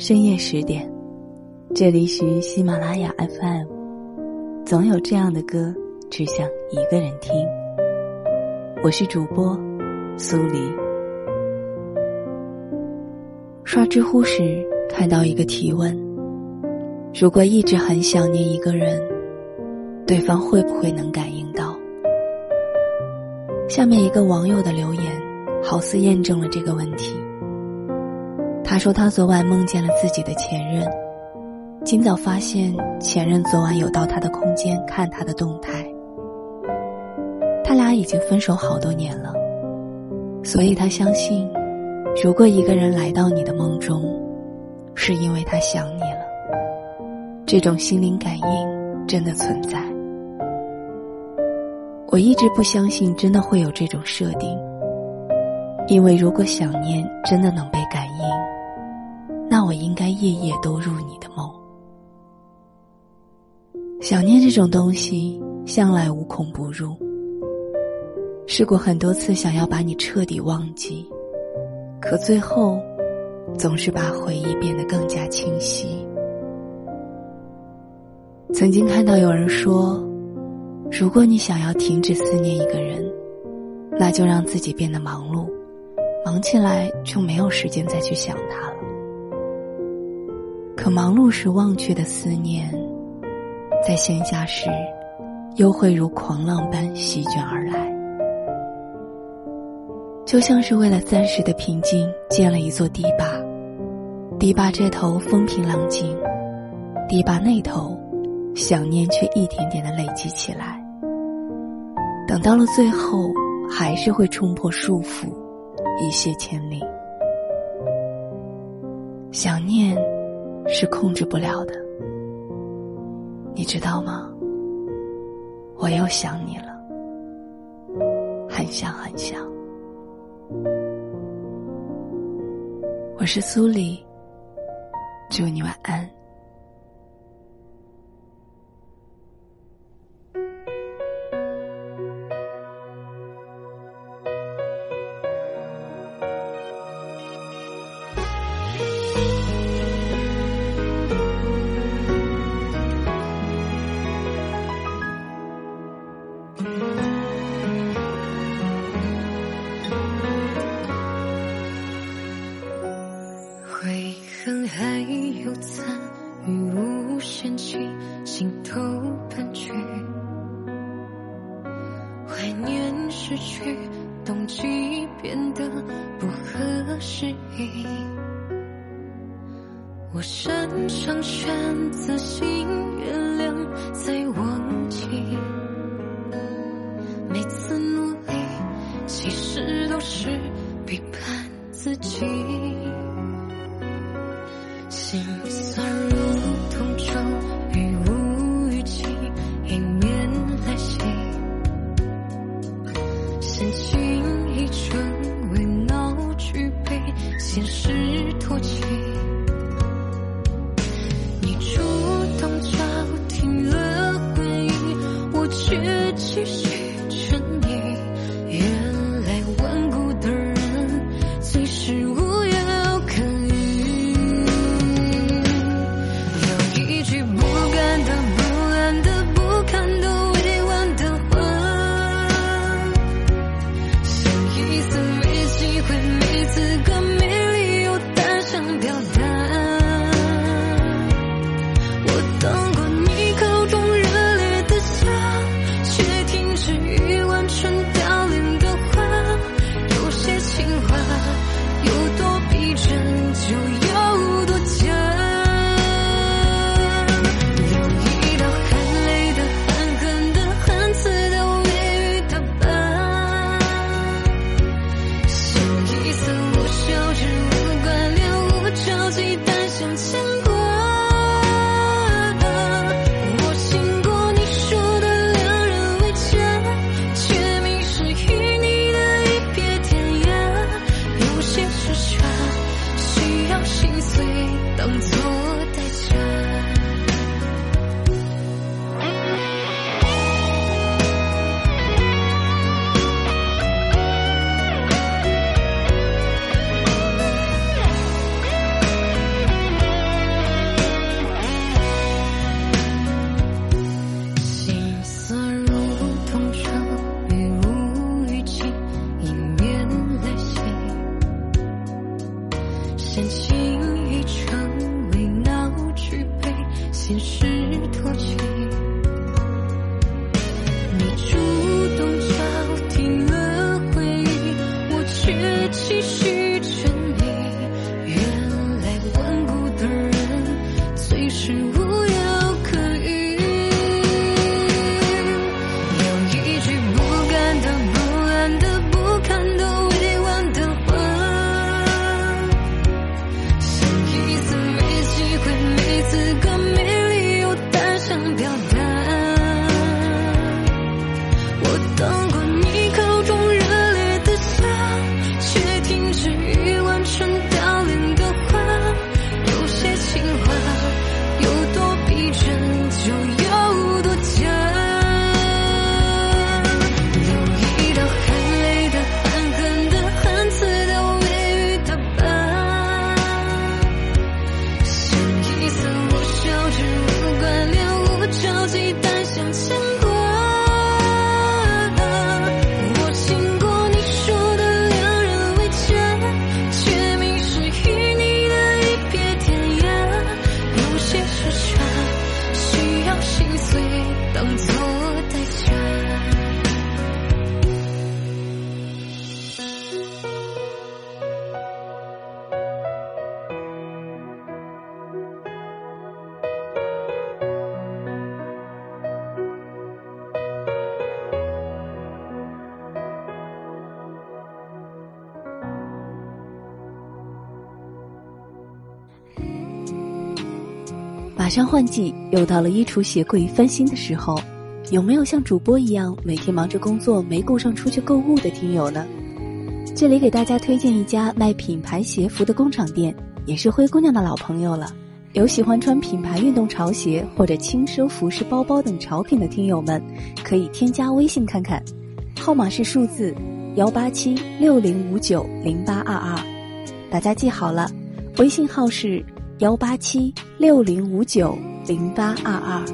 深夜十点，这里是喜马拉雅 FM。总有这样的歌，只想一个人听。我是主播苏黎。刷知乎时看到一个提问：如果一直很想念一个人，对方会不会能感应到？下面一个网友的留言，好似验证了这个问题。他说他昨晚梦见了自己的前任，今早发现前任昨晚有到他的空间看他的动态。他俩已经分手好多年了，所以他相信，如果一个人来到你的梦中，是因为他想你了。这种心灵感应真的存在。我一直不相信真的会有这种设定，因为如果想念真的能被感应，那我应该夜夜都入你的梦。想念这种东西向来无孔不入，试过很多次想要把你彻底忘记，可最后总是把回忆变得更加清晰。曾经看到有人说。如果你想要停止思念一个人，那就让自己变得忙碌，忙起来就没有时间再去想他。可忙碌时忘却的思念，在闲暇时，又会如狂浪般席卷而来。就像是为了暂时的平静建了一座堤坝，堤坝这头风平浪静，堤坝那头，想念却一点点的累积起来。等到了最后，还是会冲破束缚，一泻千里。想念是控制不了的，你知道吗？我又想你了，很想很想。我是苏黎，祝你晚安。怀念失去，冬季变得不合时宜。我擅长选择性原谅，再忘记。每次努力，其实都是背叛自己。心酸却继马上换季，又到了衣橱鞋柜翻新的时候，有没有像主播一样每天忙着工作没顾上出去购物的听友呢？这里给大家推荐一家卖品牌鞋服的工厂店，也是灰姑娘的老朋友了。有喜欢穿品牌运动潮鞋或者轻奢服饰包包等潮品的听友们，可以添加微信看看，号码是数字幺八七六零五九零八二二，大家记好了，微信号是。幺八七六零五九零八二二。